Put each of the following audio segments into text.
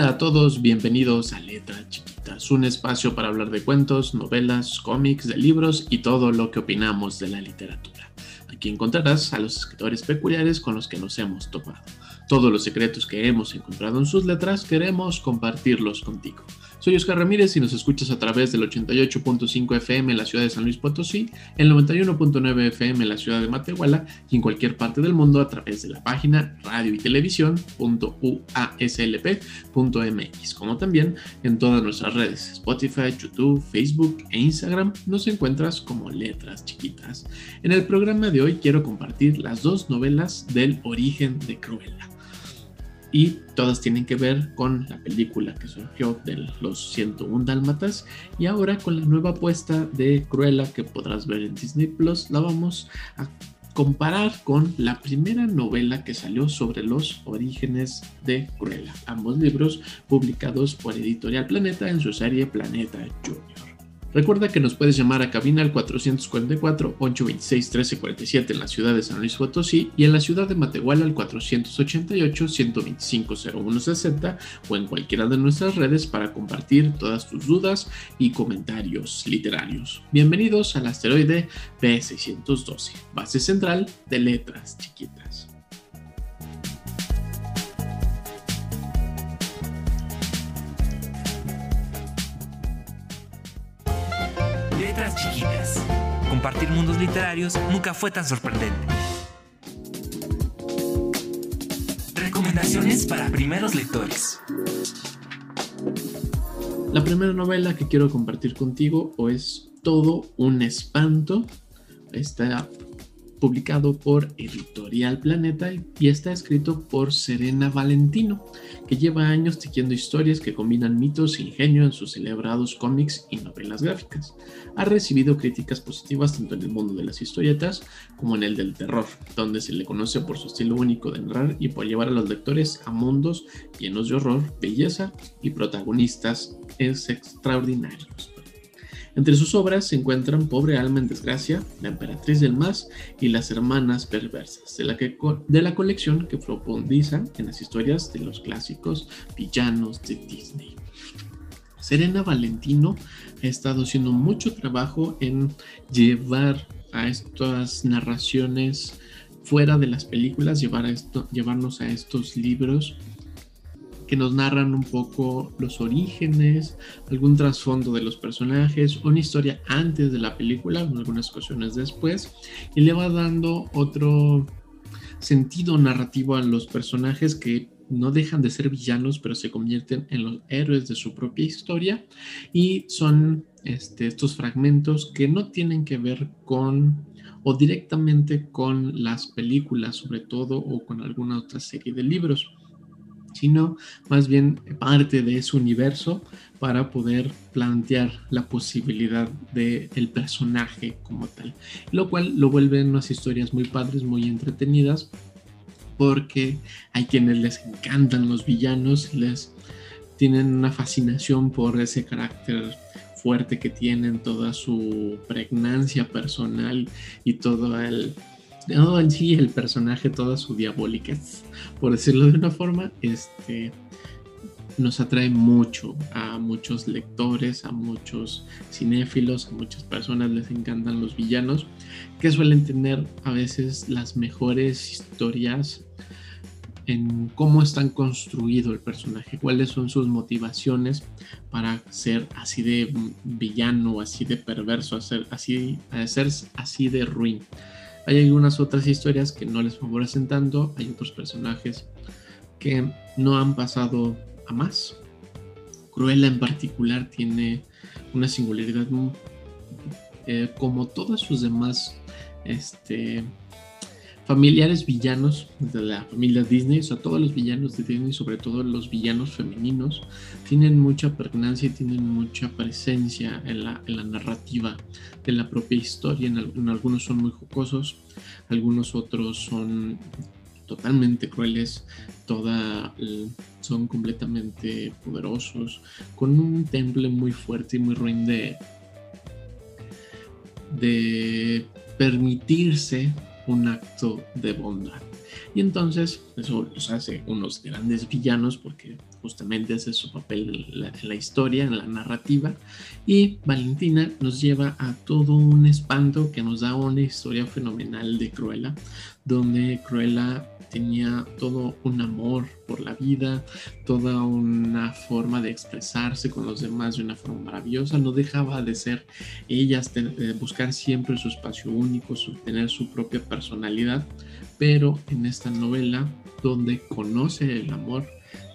Hola a todos, bienvenidos a Letras Chiquitas, un espacio para hablar de cuentos, novelas, cómics, de libros y todo lo que opinamos de la literatura. Aquí encontrarás a los escritores peculiares con los que nos hemos topado. Todos los secretos que hemos encontrado en sus letras queremos compartirlos contigo. Soy Oscar Ramírez y nos escuchas a través del 88.5 FM en la ciudad de San Luis Potosí, el 91.9 FM en la ciudad de Matehuala y en cualquier parte del mundo a través de la página radio y televisión.uaslp.mx, como también en todas nuestras redes, Spotify, YouTube, Facebook e Instagram, nos encuentras como letras chiquitas. En el programa de hoy quiero compartir las dos novelas del origen de Cruella y todas tienen que ver con la película que surgió de los 101 Dálmatas y ahora con la nueva apuesta de Cruella que podrás ver en Disney Plus la vamos a comparar con la primera novela que salió sobre los orígenes de Cruella, ambos libros publicados por Editorial Planeta en su serie Planeta Junior. Recuerda que nos puedes llamar a cabina al 444-826-1347 en la ciudad de San Luis Potosí y en la ciudad de Matehuala al 488-125-0160 o en cualquiera de nuestras redes para compartir todas tus dudas y comentarios literarios. Bienvenidos al asteroide P612, base central de letras chiquitas. Letras chiquitas. Compartir mundos literarios nunca fue tan sorprendente. Recomendaciones para primeros lectores. La primera novela que quiero compartir contigo es Todo un espanto. Está publicado por Editorial Planeta y está escrito por Serena Valentino, que lleva años tejiendo historias que combinan mitos e ingenio en sus celebrados cómics y novelas gráficas. Ha recibido críticas positivas tanto en el mundo de las historietas como en el del terror, donde se le conoce por su estilo único de narrar y por llevar a los lectores a mundos llenos de horror, belleza y protagonistas extraordinarios. Entre sus obras se encuentran Pobre alma en desgracia, La emperatriz del más y Las hermanas perversas, de la, colección que profundiza en las historias de los clásicos villanos de Disney. Serena Valentino ha estado haciendo mucho trabajo en llevar a estas narraciones fuera de las películas, llevarnos a estos libros que nos narran un poco los orígenes, algún trasfondo de los personajes, una historia antes de la película, algunas ocasiones después, y le va dando otro sentido narrativo a los personajes que no dejan de ser villanos, pero se convierten en los héroes de su propia historia y son este, estos fragmentos que no tienen que ver con o directamente con las películas sobre todo o con alguna otra serie de libros sino más bien parte de ese universo para poder plantear la posibilidad del el personaje como tal. Lo cual lo vuelve unas historias muy padres, muy entretenidas, porque hay quienes les encantan los villanos, les tienen una fascinación por ese carácter fuerte que tienen, toda su pregnancia personal y todo el en sí el personaje, toda su diabólica, por decirlo de una forma, este, nos atrae mucho a muchos lectores, a muchos cinéfilos, a muchas personas les encantan los villanos, que suelen tener a veces las mejores historias en cómo están construido el personaje, cuáles son sus motivaciones para ser así de villano, así de perverso, hacer así, ser así de ruin. Hay algunas otras historias que no les favorecen tanto, hay otros personajes que no han pasado a más. Cruella en particular tiene una singularidad eh, como todas sus demás este, familiares villanos de la familia Disney, o sea, todos los villanos de Disney, sobre todo los villanos femeninos, tienen mucha pregnancia y tienen mucha presencia en la, en la narrativa de la propia historia. En, algunos son muy jocosos, algunos otros son totalmente crueles, toda, son completamente poderosos, con un temple muy fuerte y muy ruin de, de permitirse un acto de bondad. Y entonces eso los hace unos grandes villanos porque justamente ese es su papel en la, historia, en la narrativa. Y Valentina nos lleva a todo un espanto que nos da una historia fenomenal de Cruella, donde Cruella tenía todo un amor por la vida, toda una forma de expresarse con los demás de una forma maravillosa, no dejaba de ser ella, de buscar siempre su espacio único, su, tener su propia personalidad, pero en esta novela donde conoce el amor,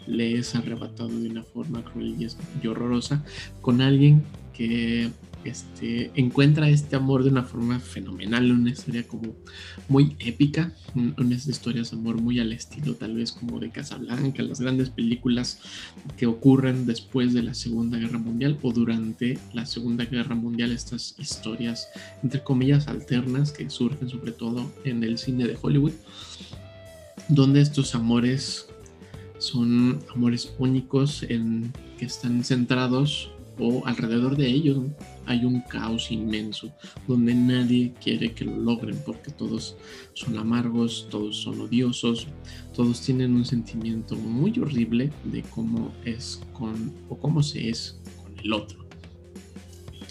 le es arrebatado de una forma cruel y horrorosa con alguien que este, encuentra este amor de una forma fenomenal, una historia como muy épica, unas historias de amor muy al estilo tal vez como de Casablanca, las grandes películas que ocurren después de la Segunda Guerra Mundial o durante la Segunda Guerra Mundial, estas historias entre comillas alternas que surgen sobre todo en el cine de Hollywood, donde estos amores son amores únicos en que están centrados o alrededor de ellos hay un caos inmenso donde nadie quiere que lo logren porque todos son amargos, todos son odiosos, todos tienen un sentimiento muy horrible de cómo es con o cómo se es con el otro.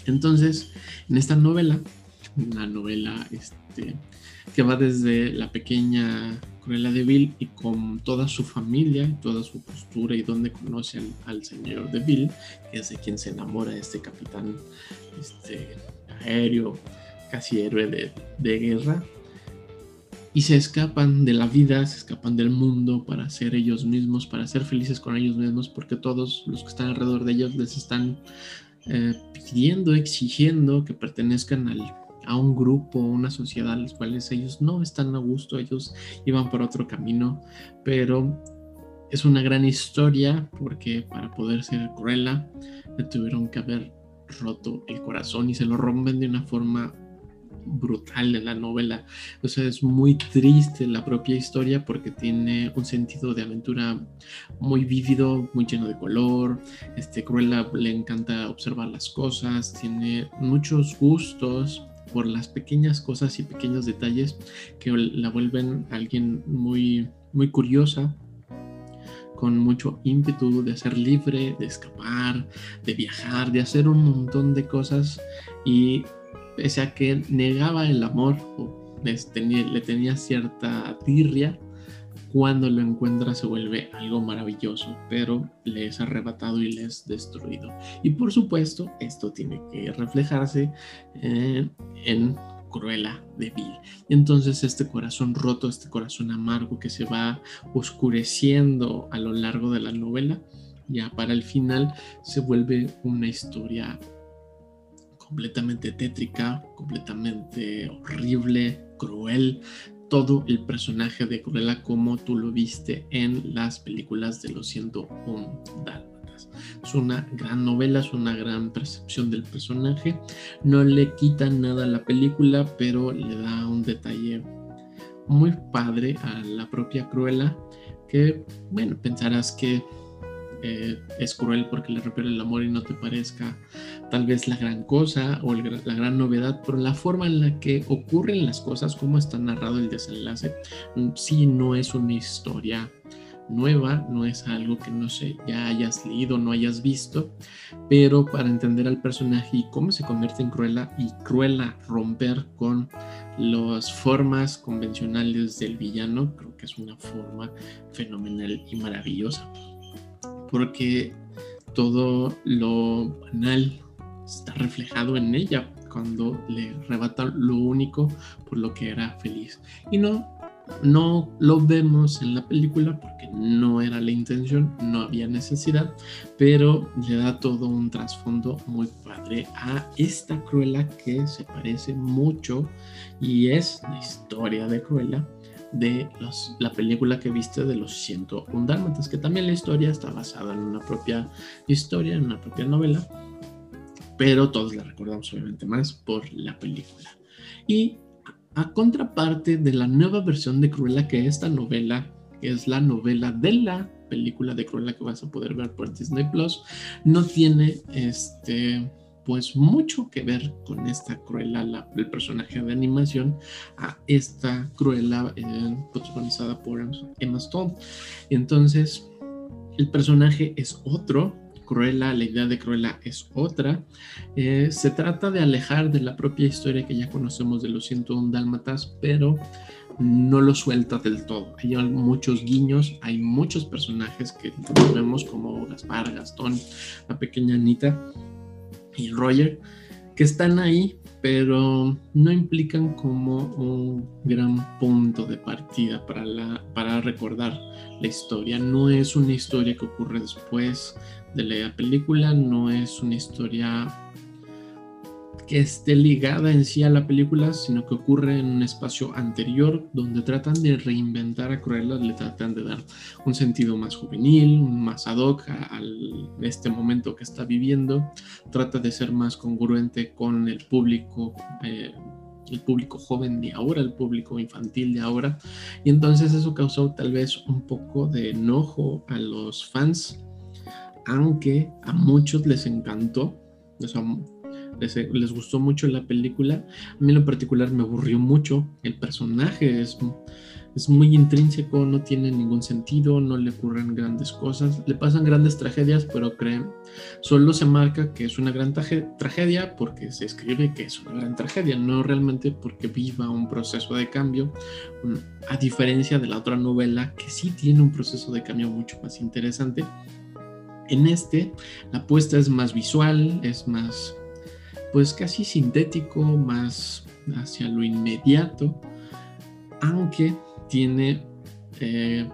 Entonces, en esta novela, una novela este, que va desde la pequeña Cruella de Vil y con toda su familia y toda su postura y donde conocen al señor de Vil, que es de quien se enamora este capitán este, aéreo, casi héroe de, de guerra, y se escapan de la vida, se escapan del mundo para ser ellos mismos, para ser felices con ellos mismos, porque todos los que están alrededor de ellos les están eh, pidiendo, exigiendo que pertenezcan al a un grupo, una sociedad a los cuales ellos no están a gusto, ellos iban por otro camino, pero es una gran historia porque para poder ser Cruella le tuvieron que haber roto el corazón y se lo rompen de una forma brutal en la novela. O sea, es muy triste la propia historia porque tiene un sentido de aventura muy vívido, muy lleno de color. Este Cruella le encanta observar las cosas, tiene muchos gustos por las pequeñas cosas y pequeños detalles que la vuelven alguien muy, muy curiosa, con mucho ímpetu de ser libre, de escapar, de viajar, de hacer un montón de cosas. Y pese a que negaba el amor o le tenía cierta tirria, cuando lo encuentra se vuelve algo maravilloso, pero le es arrebatado y le es destruido. Y por supuesto, esto tiene que reflejarse eh, en Cruella de Vil. Entonces este corazón roto, este corazón amargo que se va oscureciendo a lo largo de la novela, ya para el final se vuelve una historia completamente tétrica, completamente horrible, cruel, todo el personaje de Cruella como tú lo viste en las películas de los 101 Dálmatas. Es una gran novela, es una gran percepción del personaje. No le quita nada a la película, pero le da un detalle muy padre a la propia Cruella que, bueno, pensarás que eh, es cruel porque le rompe el amor y no te parezca tal vez la gran cosa o la gran novedad, pero la forma en la que ocurren las cosas, cómo está narrado el desenlace, mm, sí no es una historia nueva, no es algo que no sé, ya hayas leído, no hayas visto, pero para entender al personaje y cómo se convierte en Cruella y Cruella romper con las formas convencionales del villano, creo que es una forma fenomenal y maravillosa porque todo lo banal está reflejado en ella cuando le arrebata lo único por lo que era feliz. Y no, no lo vemos en la película porque no era la intención, no había necesidad, pero le da todo un trasfondo muy padre a esta Cruella que se parece mucho y es la historia de Cruella de los, la película que viste de los 101 Dálmatas, que también la historia está basada en una propia historia, en una propia novela, pero todos la recordamos obviamente más por la película. Y a contraparte de la nueva versión de Cruella, que esta novela, que es la novela de la película de Cruella que vas a poder ver por Disney Plus, no tiene este pues mucho que ver con esta Cruella, el personaje de animación, a esta Cruella eh, protagonizada por Emma Stone. Entonces, el personaje es otro, Cruella, la idea de Cruella es otra. Eh, se trata de alejar de la propia historia que ya conocemos de los 101 dálmatas, pero no lo suelta del todo. Hay muchos guiños, hay muchos personajes que vemos como Gaspar, Gastón, la pequeña Anita y Roger, que están ahí, pero no implican como un gran punto de partida para, para recordar la historia. No es una historia que ocurre después de la película, no es una historia que esté ligada en sí a la película, sino que ocurre en un espacio anterior donde tratan de reinventar a Cruella, le tratan de dar un sentido más juvenil, más ad hoc a, este momento que está viviendo, trata de ser más congruente con el público. Eh, el público joven de ahora, el público infantil de ahora, y entonces eso causó tal vez un poco de enojo a los fans, aunque a muchos les encantó, o sea, les, gustó mucho la película. A mí en lo particular me aburrió mucho. El personaje es, es muy intrínseco, no tiene ningún sentido, no le ocurren grandes cosas, le pasan grandes tragedias, pero creen, solo se marca que es una gran tragedia porque se escribe que es una gran tragedia, no realmente porque viva un proceso de cambio, a diferencia de la otra novela que sí tiene un proceso de cambio mucho más interesante. En este, la apuesta es más visual, es más pues casi sintético, más hacia lo inmediato, aunque tiene eh,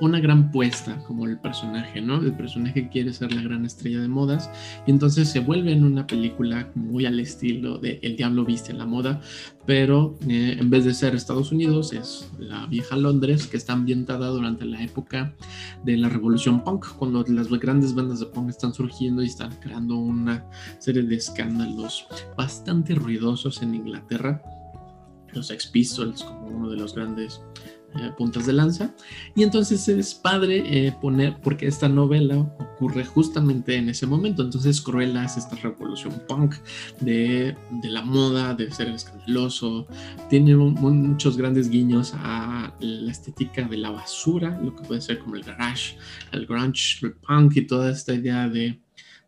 una gran puesta como el personaje, ¿no? El personaje quiere ser la gran estrella de modas y entonces se vuelve en una película muy al estilo de El diablo viste la moda, pero eh, en vez de ser Estados Unidos es la vieja Londres que está ambientada durante la época de la revolución punk, cuando las grandes bandas de punk están surgiendo y están creando una serie de escándalos bastante ruidosos en Inglaterra. Los Ex Pistols como uno de los grandes eh, puntas de lanza. Y entonces es padre eh, poner, porque esta novela ocurre justamente en ese momento. Entonces Cruella es esta revolución punk de, de la moda, de ser escandaloso. Tiene muchos grandes guiños a la estética de la basura, lo que puede ser como el garage, el grunge, el punk y toda esta idea de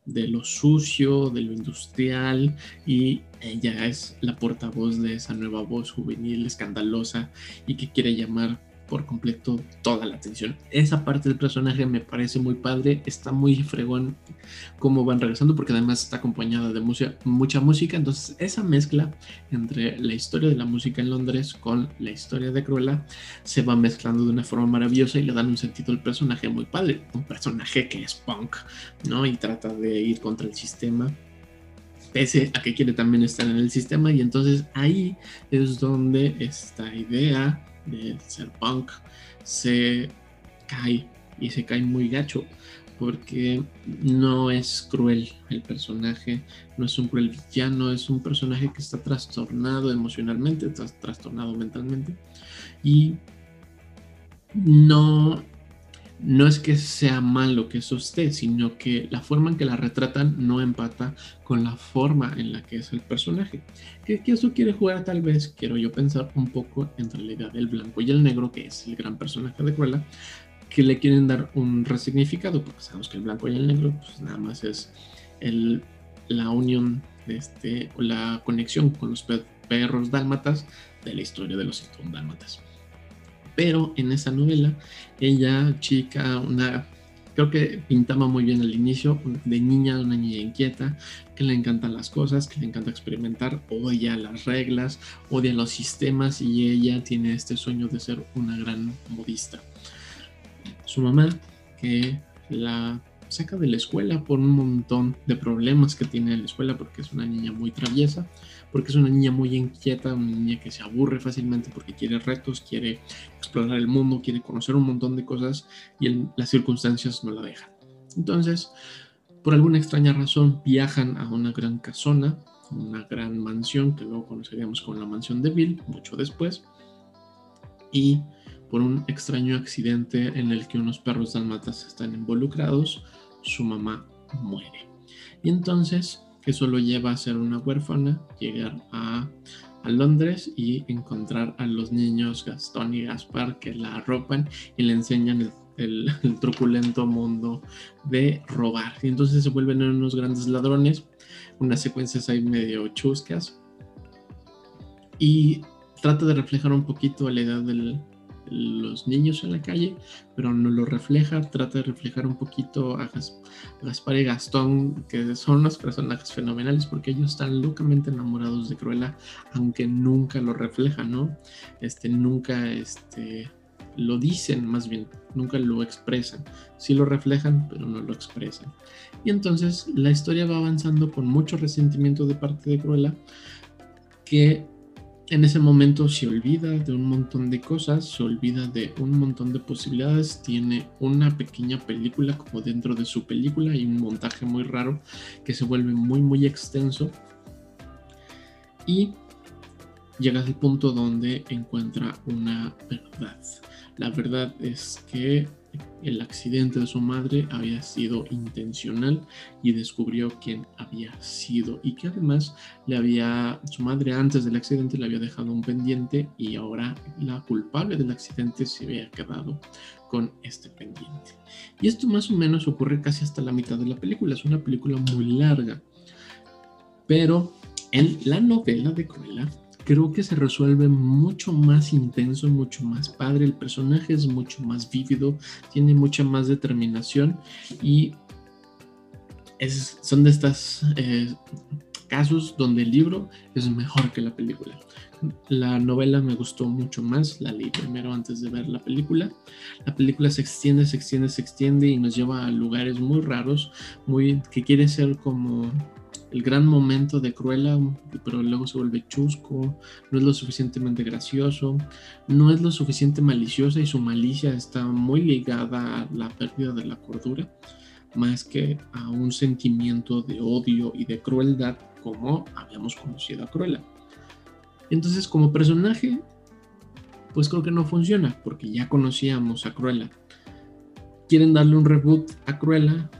de lo sucio, de lo industrial y ella es la portavoz de esa nueva voz juvenil, escandalosa y que quiere llamar por completo toda la atención. Esa parte del personaje me parece muy padre, está muy fregón cómo van regresando porque además está acompañada de mucha música, entonces esa mezcla entre la historia de la música en Londres con la historia de Cruella se va mezclando de una forma maravillosa y le dan un sentido al personaje muy padre, un personaje que es punk, ¿no? Y trata de ir contra el sistema pese a que quiere también estar en el sistema y entonces ahí es donde esta idea de ser punk se cae y se cae muy gacho porque no es cruel el personaje, no es un cruel villano, es un personaje que está trastornado emocionalmente, está trastornado mentalmente y no no es que sea malo que eso esté, sino que la forma en que la retratan no empata con la forma en la que es el personaje. Que, eso quiere jugar tal vez, quiero yo pensar un poco entre la idea del blanco y el negro, que es el gran personaje de Cruella, que le quieren dar un resignificado, porque sabemos que el blanco y el negro pues nada más es el, la unión de este, o la conexión con los perros dálmatas de la historia de los 101 dálmatas. Pero en esa novela, ella, chica, una creo que pintaba muy bien al inicio, de niña, una niña inquieta, que le encantan las cosas, que le encanta experimentar, odia las reglas, odia los sistemas y ella tiene este sueño de ser una gran modista. Su mamá, que la saca de la escuela por un montón de problemas que tiene en la escuela, porque es una niña muy traviesa, porque es una niña muy inquieta, una niña que se aburre fácilmente porque quiere retos, quiere explorar el mundo, quiere conocer un montón de cosas y las circunstancias no la dejan. Entonces, por alguna extraña razón, viajan a una gran casona, una gran mansión que luego conoceríamos como la mansión de Bill, mucho después, y por un extraño accidente en el que unos perros dalmatas están involucrados, su mamá muere. Y entonces eso lo lleva a ser una huérfana, llegar a, Londres y encontrar a los niños Gastón y Gaspar que la arropan y le enseñan el, truculento mundo de robar. Y entonces se vuelven unos grandes ladrones, unas secuencias ahí medio chuscas. Y trata de reflejar un poquito la edad del, los niños en la calle, pero no lo refleja, trata de reflejar un poquito a, Gaspar y Gastón, que son unos personajes fenomenales porque ellos están locamente enamorados de Cruella, aunque nunca lo reflejan, ¿no? Este, nunca este, lo dicen, más bien, nunca lo expresan. Sí lo reflejan, pero no lo expresan. Y entonces la historia va avanzando con mucho resentimiento de parte de Cruella, que en ese momento se olvida de un montón de cosas, se olvida de un montón de posibilidades, tiene una pequeña película como dentro de su película y un montaje muy raro que se vuelve muy muy extenso y llega al punto donde encuentra una verdad. La verdad es que el accidente de su madre había sido intencional y descubrió quién había sido y que además le había su madre antes del accidente le había dejado un pendiente y ahora la culpable del accidente se había quedado con este pendiente. Y esto más o menos ocurre casi hasta la mitad de la película, es una película muy larga. Pero en la novela de Cruella creo que se resuelve mucho más intenso, mucho más padre. El personaje es mucho más vívido, tiene mucha más determinación y son de estos eh, casos donde el libro es mejor que la película. La novela me gustó mucho más, la leí primero antes de ver la película. La película se extiende, se extiende, se extiende y nos lleva a lugares muy raros, muy que quiere ser como el gran momento de Cruella, pero luego se vuelve chusco, no es lo suficientemente gracioso, no es lo suficiente maliciosa y su malicia está muy ligada a la pérdida de la cordura, más que a un sentimiento de odio y de crueldad como habíamos conocido a Cruella. Entonces, como personaje, pues creo que no funciona, porque ya conocíamos a Cruella. Quieren darle un reboot a Cruella,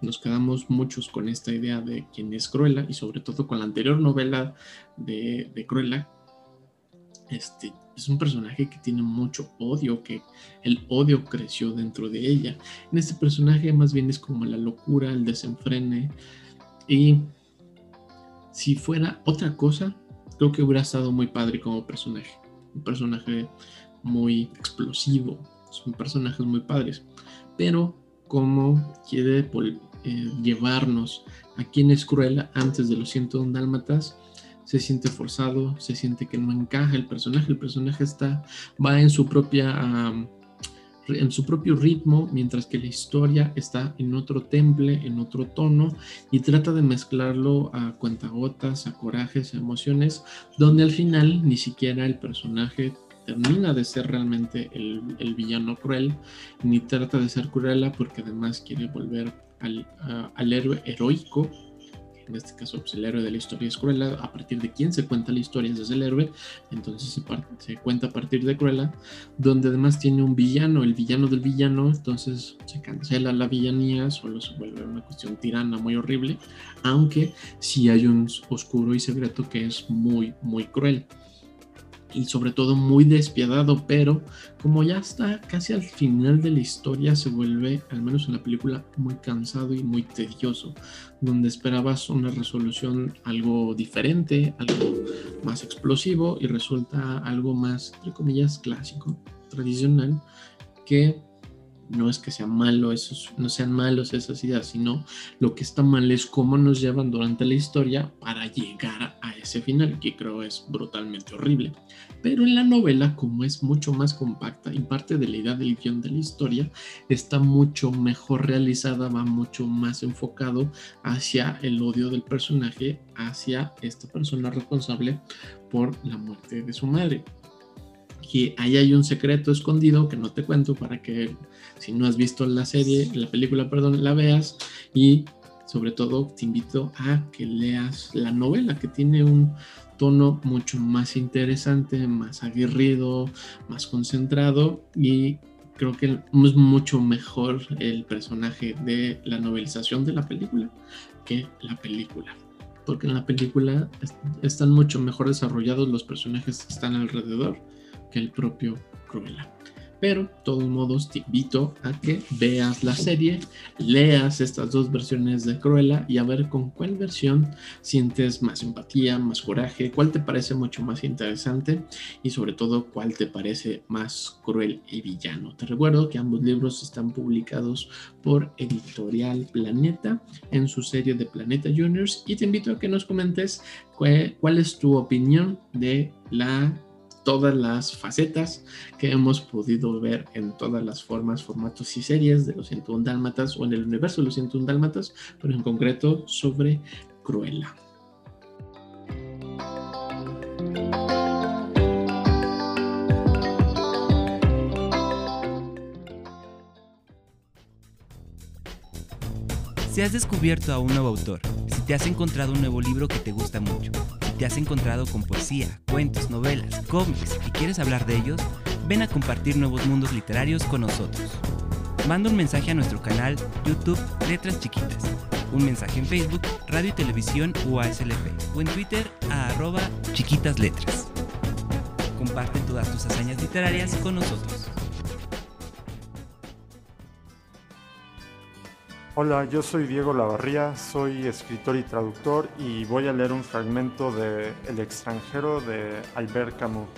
nos quedamos muchos con esta idea de quién es Cruella y sobre todo con la anterior novela de, de Cruella. Este, es un personaje que tiene mucho odio, que el odio creció dentro de ella. En este personaje más bien es como la locura, el desenfrene. Y si fuera otra cosa, creo que hubiera estado muy padre como personaje. Un personaje muy explosivo, son personajes muy padres. Pero como quiere eh, llevarnos a quien es Cruella antes de los 101 dálmatas, se siente forzado, se siente que no encaja el personaje, el personaje está, va en su propia... en su propio ritmo, mientras que la historia está en otro temple, en otro tono, y trata de mezclarlo a cuentagotas, a corajes, a emociones, donde al final ni siquiera el personaje termina de ser realmente el, el villano cruel, ni trata de ser cruela porque además quiere volver al, héroe heroico, en este caso pues, el héroe de la historia es Cruella, a partir de quién se cuenta la historia es el héroe, entonces se, se, cuenta a partir de Cruella, donde además tiene un villano, el villano del villano, entonces se cancela la villanía, solo se vuelve una cuestión tirana muy horrible, aunque sí hay un oscuro y secreto que es muy, muy cruel y sobre todo muy despiadado, pero como ya está casi al final de la historia se vuelve, al menos en la película, muy cansado y muy tedioso, donde esperabas una resolución algo diferente, algo más explosivo y resulta algo más, entre comillas, clásico, tradicional, que no es que sea malo esos, no sean malos esas ideas, sino lo que está mal es cómo nos llevan durante la historia para llegar final, que creo es brutalmente horrible. Pero en la novela, como es mucho más compacta y parte de la idea del guion de la historia, está mucho mejor realizada, va mucho más enfocado hacia el odio del personaje, hacia esta persona responsable por la muerte de su madre que ahí hay un secreto escondido que no te cuento para que si no has visto la serie, la película, perdón, la veas y sobre todo te invito a que leas la novela que tiene un tono mucho más interesante, más aguerrido, más concentrado y creo que es mucho mejor el personaje de la novelización de la película que la película. Porque en la película están mucho mejor desarrollados los personajes que están alrededor que el propio Cruella. Pero, de todos modos, te invito a que veas la serie, leas estas dos versiones de Cruella y a ver con cuál versión sientes más empatía, más coraje, cuál te parece mucho más interesante y sobre todo cuál te parece más cruel y villano. Te recuerdo que ambos libros están publicados por Editorial Planeta en su serie de Planeta Juniors y te invito a que nos comentes cuál es tu opinión de la todas las facetas que hemos podido ver en todas las formas, formatos y series de los 101 Dálmatas o en el universo de los 101 Dálmatas, pero en concreto sobre Cruella. Si has descubierto a un nuevo autor, si te has encontrado un nuevo libro que te gusta mucho, te has encontrado con poesía, cuentos, novelas, cómics y quieres hablar de ellos, ven a compartir nuevos mundos literarios con nosotros. Manda un mensaje a nuestro canal YouTube Letras Chiquitas, un mensaje en Facebook, Radio y Televisión UASLP o en Twitter a arroba chiquitas letras. Comparte todas tus hazañas literarias con nosotros. Hola, yo soy Diego Lavarría, soy escritor y traductor y voy a leer un fragmento de El extranjero de Albert Camus.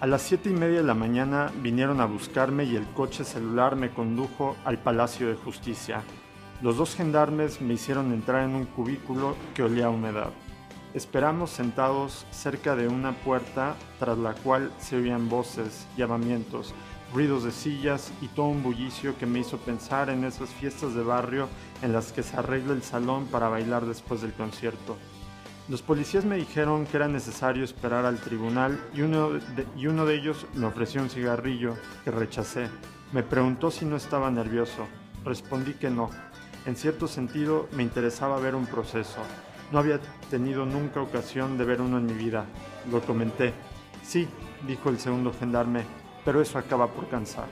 A las siete y media de la mañana vinieron a buscarme y el coche celular me condujo al Palacio de Justicia. Los dos gendarmes me hicieron entrar en un cubículo que olía a humedad. Esperamos sentados cerca de una puerta tras la cual se oían voces, llamamientos, ruidos de sillas y todo un bullicio que me hizo pensar en esas fiestas de barrio en las que se arregla el salón para bailar después del concierto. Los policías me dijeron que era necesario esperar al tribunal y uno de, y uno de ellos me ofreció un cigarrillo que rechacé. Me preguntó si no estaba nervioso. Respondí que no. En cierto sentido me interesaba ver un proceso. No había tenido nunca ocasión de ver uno en mi vida. Lo comenté. Sí, dijo el segundo gendarme, pero eso acaba por cansar.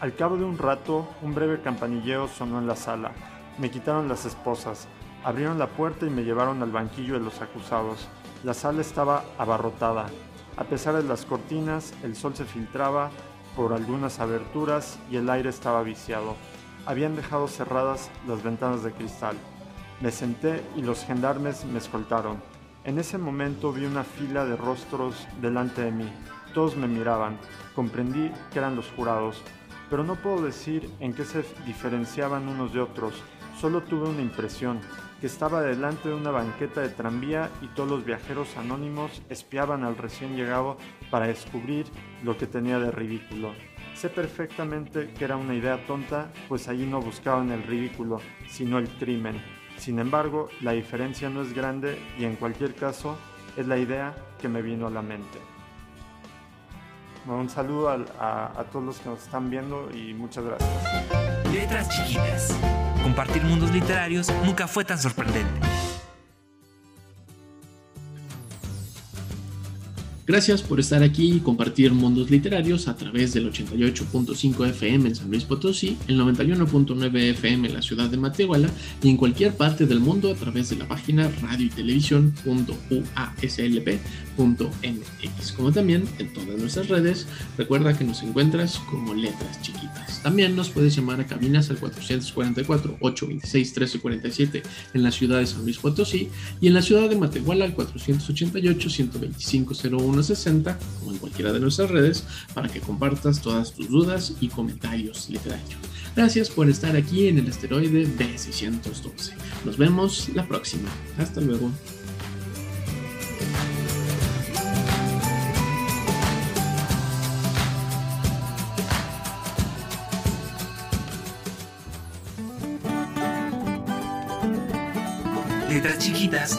Al cabo de un rato, un breve campanilleo sonó en la sala. Me quitaron las esposas, abrieron la puerta y me llevaron al banquillo de los acusados. La sala estaba abarrotada. A pesar de las cortinas, el sol se filtraba por algunas aberturas y el aire estaba viciado. Habían dejado cerradas las ventanas de cristal. Me senté y los gendarmes me escoltaron. En ese momento vi una fila de rostros delante de mí. Todos me miraban. Comprendí que eran los jurados, pero no puedo decir en qué se diferenciaban unos de otros. Solo tuve una impresión, que estaba delante de una banqueta de tranvía y todos los viajeros anónimos espiaban al recién llegado para descubrir lo que tenía de ridículo. Sé perfectamente que era una idea tonta, pues allí no buscaban el ridículo, sino el crimen. Sin embargo, la diferencia no es grande y en cualquier caso es la idea que me vino a la mente. Un saludo a, todos los que nos están viendo y muchas gracias. Letras chiquitas. Compartir mundos literarios nunca fue tan sorprendente. Gracias por estar aquí y compartir mundos literarios a través del 88.5 FM en San Luis Potosí, el 91.9 FM en la ciudad de Matehuala y en cualquier parte del mundo a través de la página radio y televisión.uaslp.mx, como también en todas nuestras redes. Recuerda que nos encuentras como letras chiquitas. También nos puedes llamar a cabinas al 444-826-1347 en la ciudad de San Luis Potosí y en la ciudad de Matehuala al 488-125-01 160 o en cualquiera de nuestras redes para que compartas todas tus dudas y comentarios literarios. Gracias por estar aquí en el esteroide B612. Nos vemos la próxima. Hasta luego. Letras Chiquitas